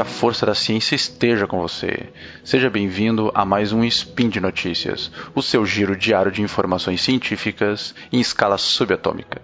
que a força da ciência esteja com você. Seja bem-vindo a mais um Spin de Notícias, o seu giro diário de informações científicas em escala subatômica.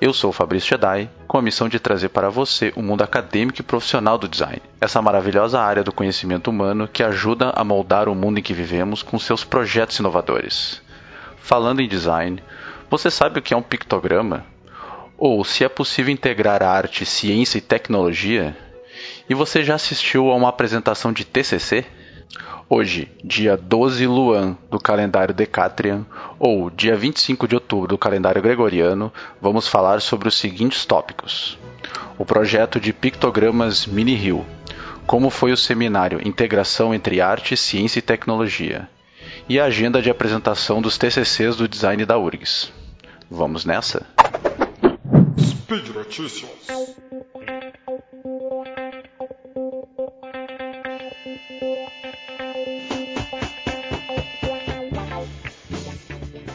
Eu sou o Fabrício Jedi, com a missão de trazer para você o mundo acadêmico e profissional do design, essa maravilhosa área do conhecimento humano que ajuda a moldar o mundo em que vivemos com seus projetos inovadores. Falando em design, você sabe o que é um pictograma? Ou se é possível integrar arte, ciência e tecnologia? E você já assistiu a uma apresentação de TCC? Hoje, dia 12 Luan do calendário Decatrian, ou dia 25 de outubro do calendário Gregoriano, vamos falar sobre os seguintes tópicos: o projeto de pictogramas Mini Rio, como foi o seminário Integração entre Arte, Ciência e Tecnologia, e a agenda de apresentação dos TCCs do design da URGS. Vamos nessa? Speed Notícias.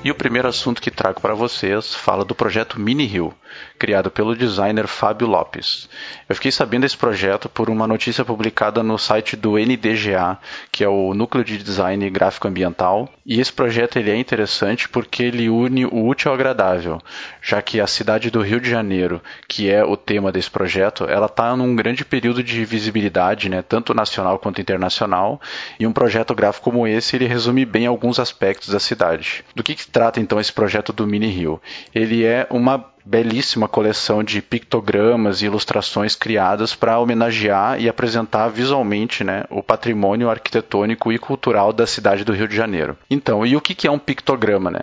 E o primeiro assunto que trago para vocês fala do projeto Mini Hill, criado pelo designer Fábio Lopes. Eu fiquei sabendo desse projeto por uma notícia publicada no site do NDGA, que é o Núcleo de Design Gráfico Ambiental, e esse projeto ele é interessante porque ele une o útil ao agradável, já que a cidade do Rio de Janeiro, que é o tema desse projeto, ela está num grande período de visibilidade, né, tanto nacional quanto internacional, e um projeto gráfico como esse ele resume bem alguns aspectos da cidade. Do que, que trata então esse projeto do Mini Rio? Ele é uma belíssima coleção de pictogramas e ilustrações criadas para homenagear e apresentar visualmente né, o patrimônio arquitetônico e cultural da cidade do Rio de Janeiro. Então, e o que é um pictograma? Né?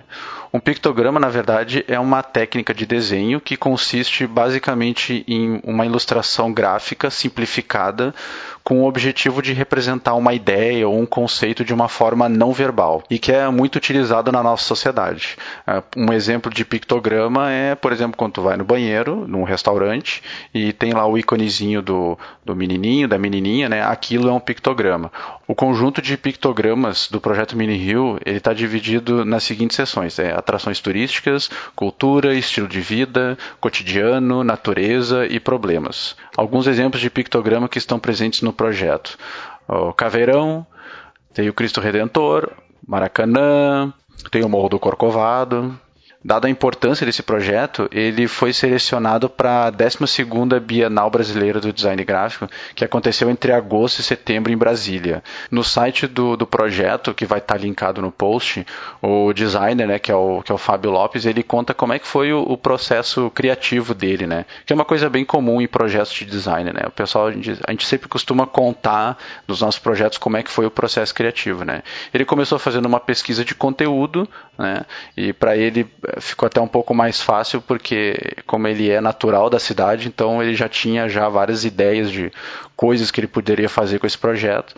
Um pictograma, na verdade, é uma técnica de desenho que consiste basicamente em uma ilustração gráfica simplificada com o objetivo de representar uma ideia ou um conceito de uma forma não verbal e que é muito utilizado na nossa sociedade. É, um exemplo de pictograma é, por exemplo, quando tu vai no banheiro, num restaurante, e tem lá o íconezinho do, do menininho, da menininha, né? Aquilo é um pictograma. O conjunto de pictogramas do projeto Mini Rio está dividido nas seguintes seções: é, atrações turísticas, cultura, estilo de vida, cotidiano, natureza e problemas. Alguns exemplos de pictograma que estão presentes no projeto: o Caveirão, tem o Cristo Redentor, Maracanã, tem o Morro do Corcovado, Dada a importância desse projeto, ele foi selecionado para a 12ª Bienal Brasileira do Design Gráfico, que aconteceu entre agosto e setembro em Brasília. No site do, do projeto, que vai estar tá linkado no post, o designer, né, que é o, que é o Fábio Lopes, ele conta como é que foi o, o processo criativo dele, né, que é uma coisa bem comum em projetos de design, né, o pessoal, a gente, a gente sempre costuma contar nos nossos projetos como é que foi o processo criativo, né. Ele começou fazendo uma pesquisa de conteúdo, né, e para ele ficou até um pouco mais fácil porque como ele é natural da cidade, então ele já tinha já várias ideias de coisas que ele poderia fazer com esse projeto.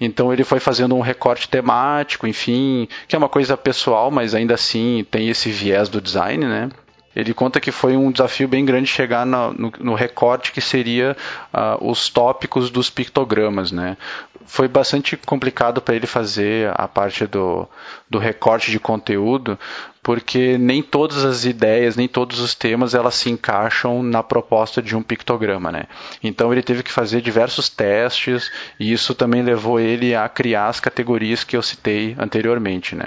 Então ele foi fazendo um recorte temático, enfim, que é uma coisa pessoal, mas ainda assim tem esse viés do design, né? Ele conta que foi um desafio bem grande chegar no, no, no recorte que seria uh, os tópicos dos pictogramas, né? Foi bastante complicado para ele fazer a parte do, do recorte de conteúdo, porque nem todas as ideias, nem todos os temas elas se encaixam na proposta de um pictograma, né? Então ele teve que fazer diversos testes e isso também levou ele a criar as categorias que eu citei anteriormente, né?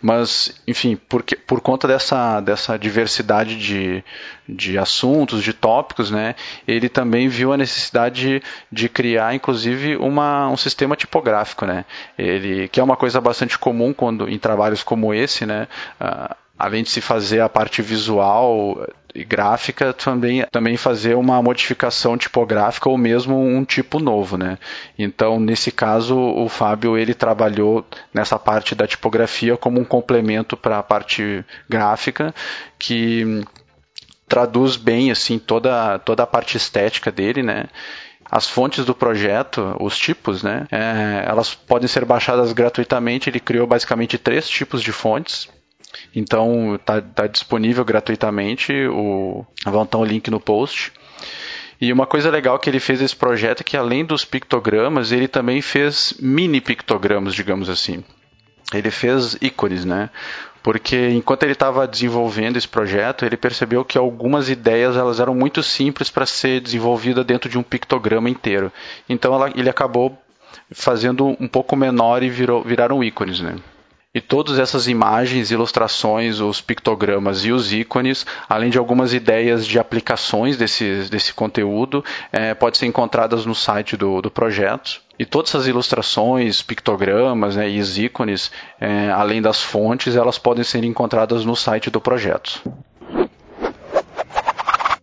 Mas, enfim, por, conta dessa, dessa diversidade de, de assuntos, de tópicos, né, ele também viu a necessidade de, de criar, inclusive, uma, um sistema tipográfico, né, ele, que é uma coisa bastante comum quando, em trabalhos como esse, né, uh, além de se fazer a parte visual e gráfica, também, também fazer uma modificação tipográfica ou mesmo um tipo novo, né? Então, nesse caso, o Fábio ele trabalhou nessa parte da tipografia como um complemento para a parte gráfica que traduz bem assim toda toda a parte estética dele, né? as fontes do projeto, os tipos, né? É, elas podem ser baixadas gratuitamente. Ele criou basicamente três tipos de fontes. Então está tá disponível gratuitamente. O, vão estar o link no post. E uma coisa legal que ele fez esse projeto é que além dos pictogramas, ele também fez mini pictogramas, digamos assim. Ele fez ícones, né? porque enquanto ele estava desenvolvendo esse projeto, ele percebeu que algumas ideias elas eram muito simples para ser desenvolvida dentro de um pictograma inteiro. Então ela, ele acabou fazendo um pouco menor e virou, viraram ícones, né? E todas essas imagens, ilustrações, os pictogramas e os ícones, além de algumas ideias de aplicações desse, desse conteúdo, é, podem ser encontradas no site do, do projeto. E todas essas ilustrações, pictogramas né, e os ícones, é, além das fontes, elas podem ser encontradas no site do projeto.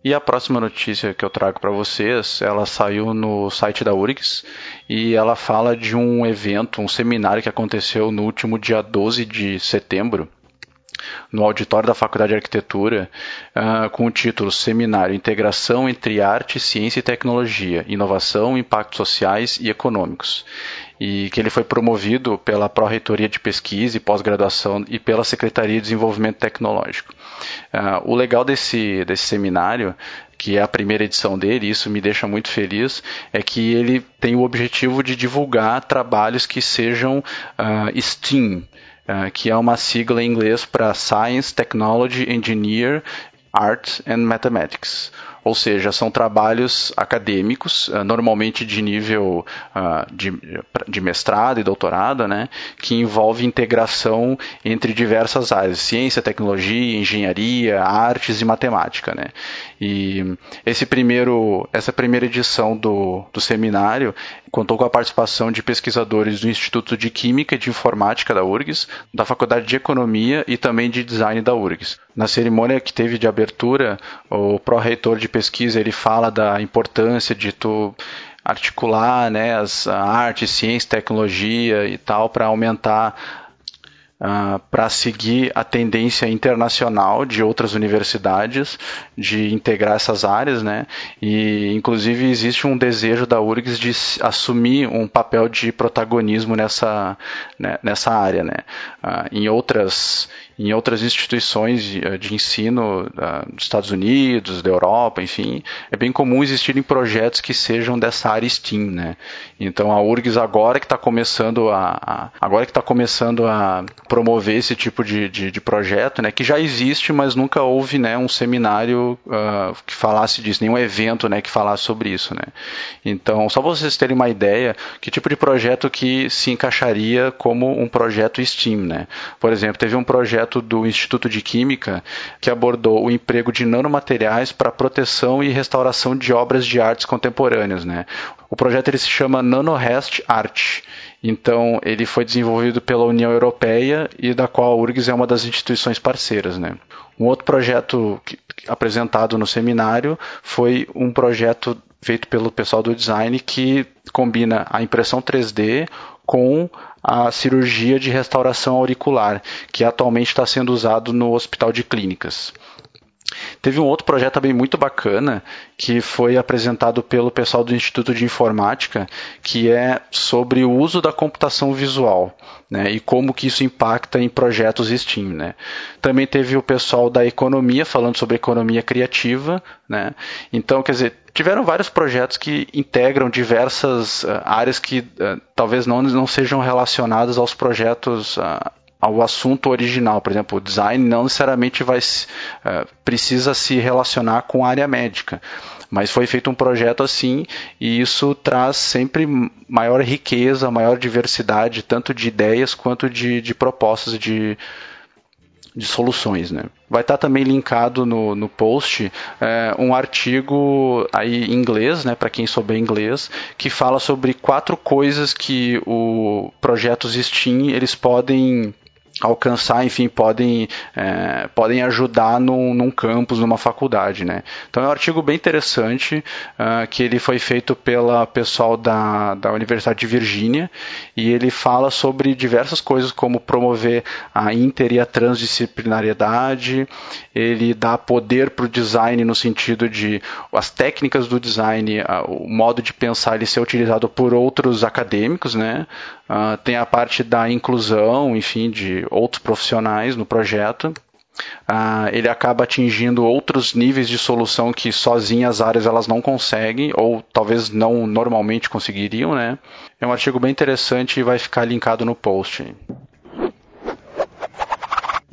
E a próxima notícia que eu trago para vocês, ela saiu no site da URGS e ela fala de um evento, um seminário que aconteceu no último dia 12 de setembro, no auditório da Faculdade de Arquitetura, uh, com o título Seminário Integração entre Arte, Ciência e Tecnologia, Inovação, Impactos Sociais e Econômicos. E que ele foi promovido pela Pró-Reitoria de Pesquisa e Pós-Graduação e pela Secretaria de Desenvolvimento Tecnológico. Uh, o legal desse, desse seminário que é a primeira edição dele, e isso me deixa muito feliz, é que ele tem o objetivo de divulgar trabalhos que sejam uh, STEAM, uh, que é uma sigla em inglês para Science, Technology, Engineer, Art and Mathematics ou seja, são trabalhos acadêmicos, uh, normalmente de nível uh, de, de, mestrado e doutorado, né, que envolve integração entre diversas áreas, ciência, tecnologia, engenharia, artes e matemática. Né. E esse primeiro, essa primeira edição do, do seminário contou com a participação de pesquisadores do Instituto de Química e de Informática da URGS, da Faculdade de Economia e também de Design da URGS. Na cerimônia que teve de abertura, o pró-reitor de pesquisa ele fala da importância de tu articular né, as, a arte, ciência, tecnologia e tal para aumentar Uh, ah, para seguir a tendência internacional de outras universidades de integrar essas áreas, né? E inclusive existe um desejo da URGS de assumir um papel de protagonismo nessa, né, nessa área, né? Uh, em outras em outras instituições de, eh, ensino dos Estados Unidos, da Europa, enfim, é bem comum existirem projetos que sejam dessa área STEAM, né? Então a URGS agora que está começando a, a, agora que está começando a promover esse tipo de, de, de, projeto, né? Que já existe, mas nunca houve, né? Um seminário uh, que falasse disso, nenhum evento, né? Que falasse sobre isso, né? Então só vocês terem uma ideia, que tipo de projeto que se encaixaria como um projeto STEAM, né? Por exemplo, teve um projeto projeto do Instituto de Química que abordou o emprego de nanomateriais para proteção e restauração de obras de artes contemporâneas. Né? O projeto ele se chama NanoRest Art. Então, ele foi desenvolvido pela União Europeia e da qual a URGS é uma das instituições parceiras. Né? Um outro projeto que, apresentado no seminário foi um projeto feito pelo pessoal do design que combina a impressão 3D com a cirurgia de restauração auricular, que atualmente está sendo usado no Hospital de Clínicas. Teve um outro projeto também muito bacana que foi apresentado pelo pessoal do Instituto de Informática, que é sobre o uso da computação visual. Né, e como que isso impacta em projetos STEAM. Né. Também teve o pessoal da economia falando sobre economia criativa. Né. Então, quer dizer, tiveram vários projetos que integram diversas uh, áreas que uh, talvez não, não sejam relacionadas aos projetos uh, ao assunto original. Por exemplo, o design não necessariamente vai uh, precisa se relacionar com a área médica. Mas foi feito um projeto assim e isso traz sempre maior riqueza, maior diversidade, tanto de ideias quanto de, de propostas de, de soluções. Né? Vai estar também linkado no, no post é, um artigo aí em inglês, né, para quem souber inglês, que fala sobre quatro coisas que o projetos STEAM eles podem alcançar, enfim, podem, é, podem ajudar num, num campus, numa faculdade, né? Então é um artigo bem interessante uh, que ele foi feito pela pessoal da, da Universidade de Virgínia e ele fala sobre diversas coisas como promover a inter e a transdisciplinariedade, ele dá poder para o design no sentido de as técnicas do design, uh, o modo de pensar ele ser utilizado por outros acadêmicos, né? Uh, tem a parte da inclusão, enfim, de outros profissionais no projeto. Uh, ele acaba atingindo outros níveis de solução que sozinhas as áreas elas não conseguem ou talvez não normalmente conseguiriam, né? É um artigo bem interessante e vai ficar linkado no post.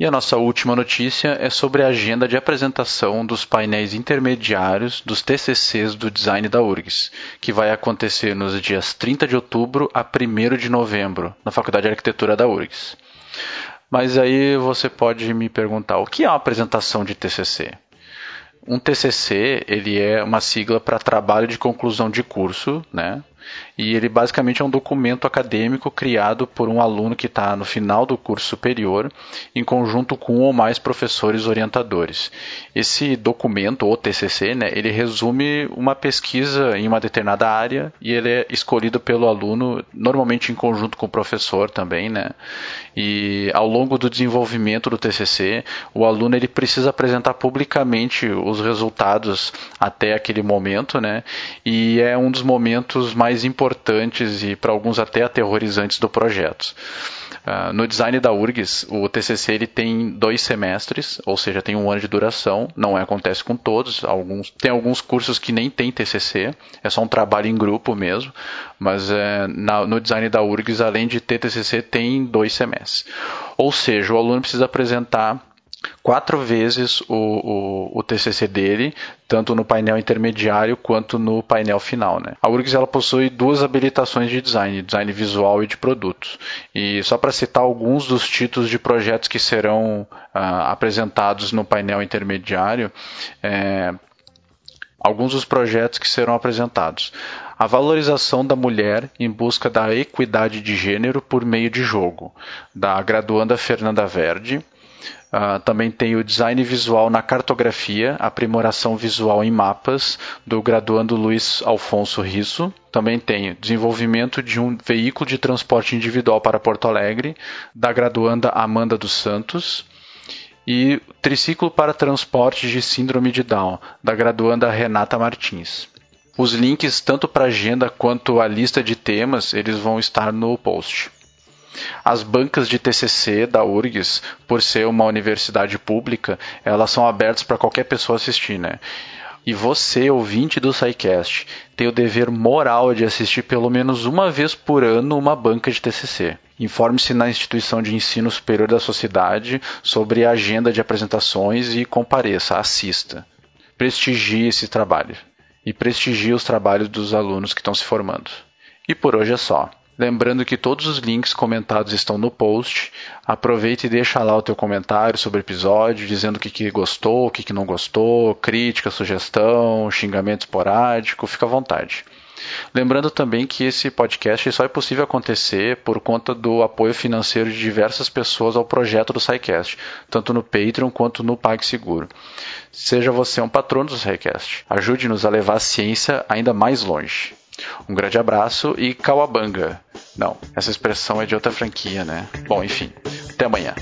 E a nossa última notícia é sobre a agenda de apresentação dos painéis intermediários dos TCCs do design da URGS, que vai acontecer nos dias 30 de outubro a 1 de novembro, na Faculdade de Arquitetura da URGS. Mas aí você pode me perguntar, o que é uma apresentação de TCC? Um TCC, ele é uma sigla para trabalho de conclusão de curso, né? E ele basicamente é um documento acadêmico criado por um aluno que está no final do curso superior, em conjunto com um ou mais professores orientadores. Esse documento, ou TCC, né, ele resume uma pesquisa em uma determinada área e ele é escolhido pelo aluno, normalmente em conjunto com o professor também, né? E ao longo do desenvolvimento do TCC, o aluno ele precisa apresentar publicamente os resultados até aquele momento, né? E é um dos momentos mais importantes e para alguns até aterrorizantes do projeto. Uh, no design da URGS, o TCC ele tem dois semestres, ou seja, tem um ano de duração. Não é, acontece com todos. Alguns tem alguns cursos que nem tem TCC, é só um trabalho em grupo mesmo. Mas é, na, no design da URGS, além de ter TCC, tem dois semestres. Ou seja, o aluno precisa apresentar quatro vezes o, o, o, TCC dele, tanto no painel intermediário quanto no painel final. Né? A URGS ela possui duas habilitações de design, design visual e de produtos. E só para citar alguns dos títulos de projetos que serão ah, apresentados no painel intermediário, é, alguns dos projetos que serão apresentados. A valorização da mulher em busca da equidade de gênero por meio de jogo, da graduanda Fernanda Verde. Uh, também tem o design visual na cartografia, aprimoração visual em mapas, do graduando Luiz Alfonso Risso. Também tem desenvolvimento de um veículo de transporte individual para Porto Alegre, da graduanda Amanda dos Santos. E triciclo para transporte de síndrome de Down, da graduanda Renata Martins. Os links tanto para a agenda quanto a lista de temas, eles vão estar no post. As bancas de TCC da URGS, por ser uma universidade pública, elas são abertas para qualquer pessoa assistir, né? E você, ouvinte do SciCast, tem o dever moral de assistir pelo menos uma vez por ano uma banca de TCC. Informe-se na instituição de ensino superior da sociedade sobre a agenda de apresentações e compareça, assista. Prestigie esse trabalho. E prestigie os trabalhos dos alunos que estão se formando. E por hoje é só. Lembrando que todos os links comentados estão no post. Aproveita e deixa lá o teu comentário sobre o episódio, dizendo o que, que gostou, o que, que não gostou, crítica, sugestão, xingamento esporádico, fica à vontade. Lembrando também que esse podcast só é possível acontecer por conta do apoio financeiro de diversas pessoas ao projeto do SciCast, tanto no Patreon quanto no PagSeguro. Seja você um patrono do SciCast. Ajude-nos a levar a ciência ainda mais longe. Um grande abraço e Kawabanga. Não, essa expressão é de outra franquia, né? Bom, enfim. Até amanhã.